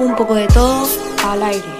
Un poco de todo al aire.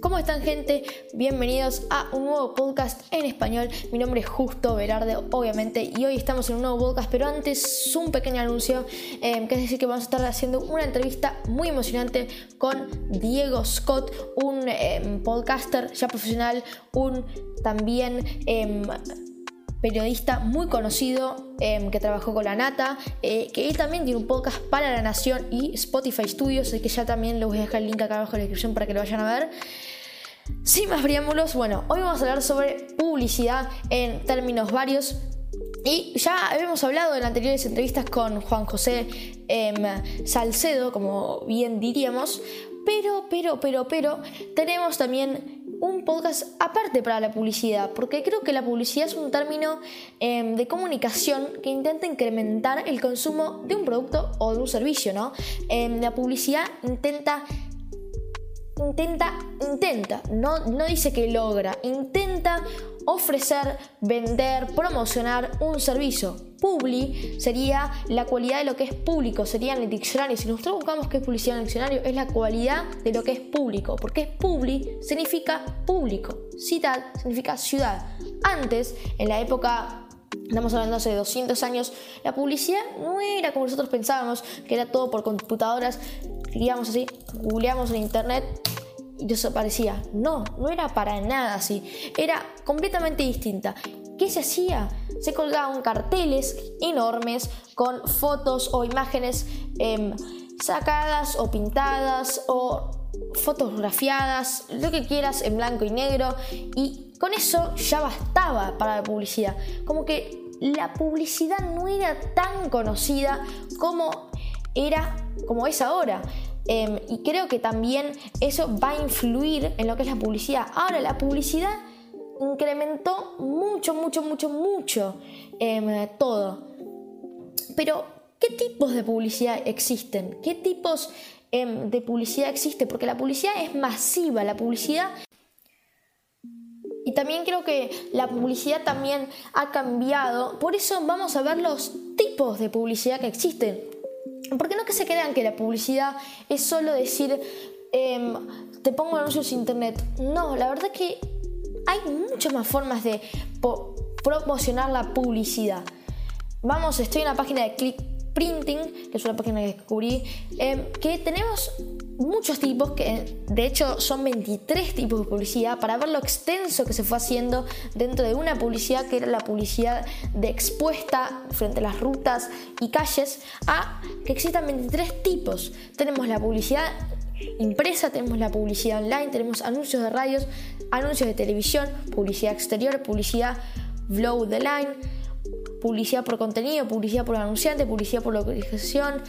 ¿Cómo están gente? Bienvenidos a un nuevo podcast en español. Mi nombre es Justo Velarde, obviamente, y hoy estamos en un nuevo podcast, pero antes un pequeño anuncio, eh, que es decir que vamos a estar haciendo una entrevista muy emocionante con Diego Scott, un eh, podcaster ya profesional, un también... Eh, periodista muy conocido que trabajó con la Nata, que él también tiene un podcast para La Nación y Spotify Studios, así que ya también les voy a dejar el link acá abajo en la descripción para que lo vayan a ver. Sin más preámbulos, bueno, hoy vamos a hablar sobre publicidad en términos varios. Y ya habíamos hablado en anteriores entrevistas con Juan José em, Salcedo, como bien diríamos, pero, pero, pero, pero, tenemos también un podcast aparte para la publicidad, porque creo que la publicidad es un término em, de comunicación que intenta incrementar el consumo de un producto o de un servicio, ¿no? Em, la publicidad intenta intenta, intenta, no, no dice que logra, intenta ofrecer, vender, promocionar un servicio. Publi sería la cualidad de lo que es público, sería en el diccionario. Si nosotros buscamos qué es publicidad en el diccionario, es la cualidad de lo que es público, porque es publi significa público, ciudad significa ciudad. Antes, en la época Estamos hablando hace 200 años, la publicidad no era como nosotros pensábamos, que era todo por computadoras, digamos así, googleamos en internet desaparecía. No, no era para nada así. Era completamente distinta. ¿Qué se hacía? Se colgaban carteles enormes con fotos o imágenes em, sacadas o pintadas o fotografiadas, lo que quieras en blanco y negro. Y con eso ya bastaba para la publicidad. Como que la publicidad no era tan conocida como era como es ahora. Em, y creo que también eso va a influir en lo que es la publicidad. Ahora, la publicidad incrementó mucho, mucho, mucho, mucho em, todo. Pero, ¿qué tipos de publicidad existen? ¿Qué tipos em, de publicidad existe? Porque la publicidad es masiva, la publicidad... Y también creo que la publicidad también ha cambiado. Por eso vamos a ver los tipos de publicidad que existen. Porque no que se crean que la publicidad es solo decir, em, te pongo anuncios en internet. No, la verdad es que hay muchas más formas de promocionar la publicidad. Vamos, estoy en la página de Click Printing, que es una página que descubrí, em, que tenemos muchos tipos, que de hecho son 23 tipos de publicidad, para ver lo extenso que se fue haciendo dentro de una publicidad que era la publicidad de expuesta frente a las rutas y calles, a que existan 23 tipos. Tenemos la publicidad impresa, tenemos la publicidad online, tenemos anuncios de radios, anuncios de televisión, publicidad exterior, publicidad blow the line, publicidad por contenido, publicidad por anunciante, publicidad por localización,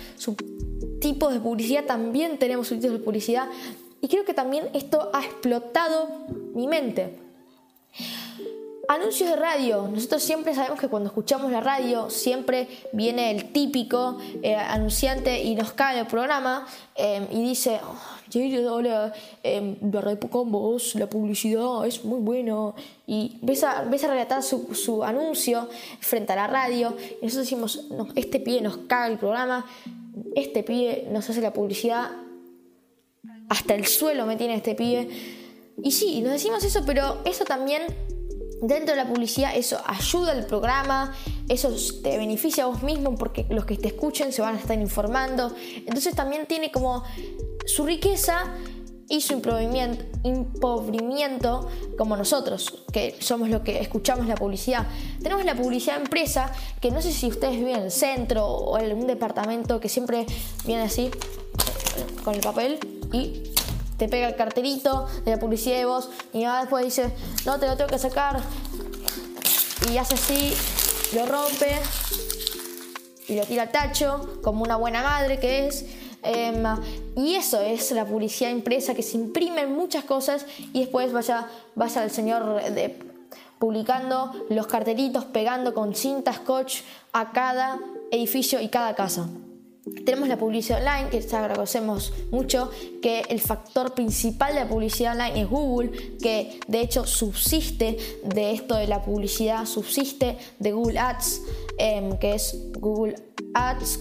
tipos de publicidad, también tenemos subtítulos de publicidad. Y creo que también esto ha explotado mi mente. Anuncios de radio. Nosotros siempre sabemos que cuando escuchamos la radio siempre viene el típico eh, anunciante y nos cae el programa eh, y dice, oh, eh, la vos, la publicidad es muy buena. Y ves a, ves a relatar su, su, anuncio frente a la radio y nosotros decimos, no, este pie nos caga el programa este pibe nos hace la publicidad, hasta el suelo me tiene este pibe. Y sí, nos decimos eso, pero eso también, dentro de la publicidad, eso ayuda al programa, eso te beneficia a vos mismo porque los que te escuchen se van a estar informando. Entonces también tiene como su riqueza y su empobrimiento como nosotros, que somos los que escuchamos la publicidad. Tenemos la publicidad empresa, que no sé si ustedes viven en el centro o en un departamento que siempre viene así, con el papel y te pega el carterito de la publicidad de vos y después dice, no, te lo tengo que sacar y hace así, lo rompe y lo tira al tacho como una buena madre que es Em, y eso es la publicidad impresa, que se imprimen muchas cosas y después vaya, vaya al señor de publicando los cartelitos, pegando con cinta scotch a cada edificio y cada casa. Tenemos la publicidad online, que ya conocemos mucho, que el factor principal de la publicidad online es Google, que de hecho subsiste de esto de la publicidad, subsiste de Google Ads, em, que es Google Ads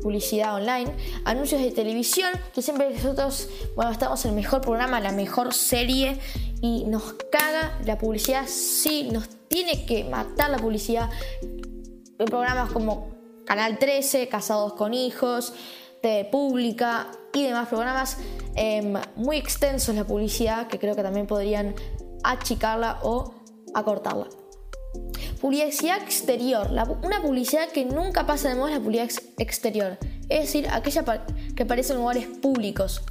publicidad online, anuncios de televisión, que siempre nosotros, bueno, estamos en el mejor programa, la mejor serie y nos caga la publicidad, sí, nos tiene que matar la publicidad programas como Canal 13, Casados con Hijos, TV Pública y demás programas em, muy extensos la publicidad que creo que también podrían achicarla o acortarla. Publicidad exterior. una publicidad que nunca pasa de moda es la publicidad exterior. Es decir, aquella que aparece en lugares públicos.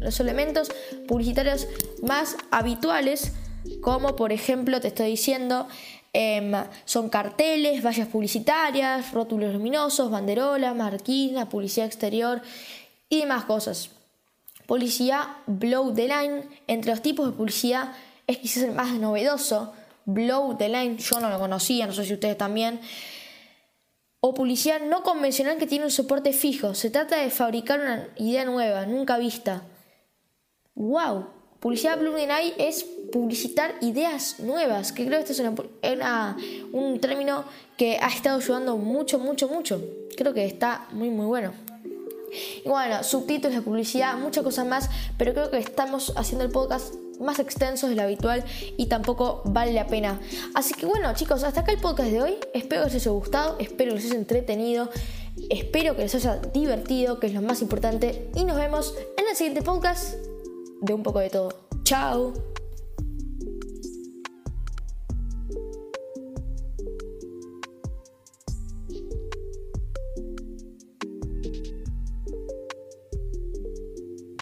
Los elementos publicitarios más habituales, como por ejemplo, te estoy diciendo, em, son carteles, vallas publicitarias, rótulos luminosos, banderolas, marquinas, publicidad exterior y demás cosas. Publicidad blow the line. Entre los tipos de publicidad es quizás el más novedoso Blow the Line, yo no lo conocía, no sé si ustedes también. O publicidad no convencional que tiene un soporte fijo. Se trata de fabricar una idea nueva, nunca vista. ¡Wow! Publicidad Blow the Line es publicitar ideas nuevas, que creo que este es un término que ha estado ayudando mucho, mucho, mucho. Creo que está muy, muy bueno. Y bueno, subtítulos de publicidad, muchas cosas más, pero creo que estamos haciendo el podcast más extensos de lo habitual y tampoco vale la pena. Así que bueno chicos, hasta acá el podcast de hoy. Espero que les haya gustado, espero que les haya entretenido, espero que les haya divertido, que es lo más importante. Y nos vemos en el siguiente podcast de un poco de todo. Chao.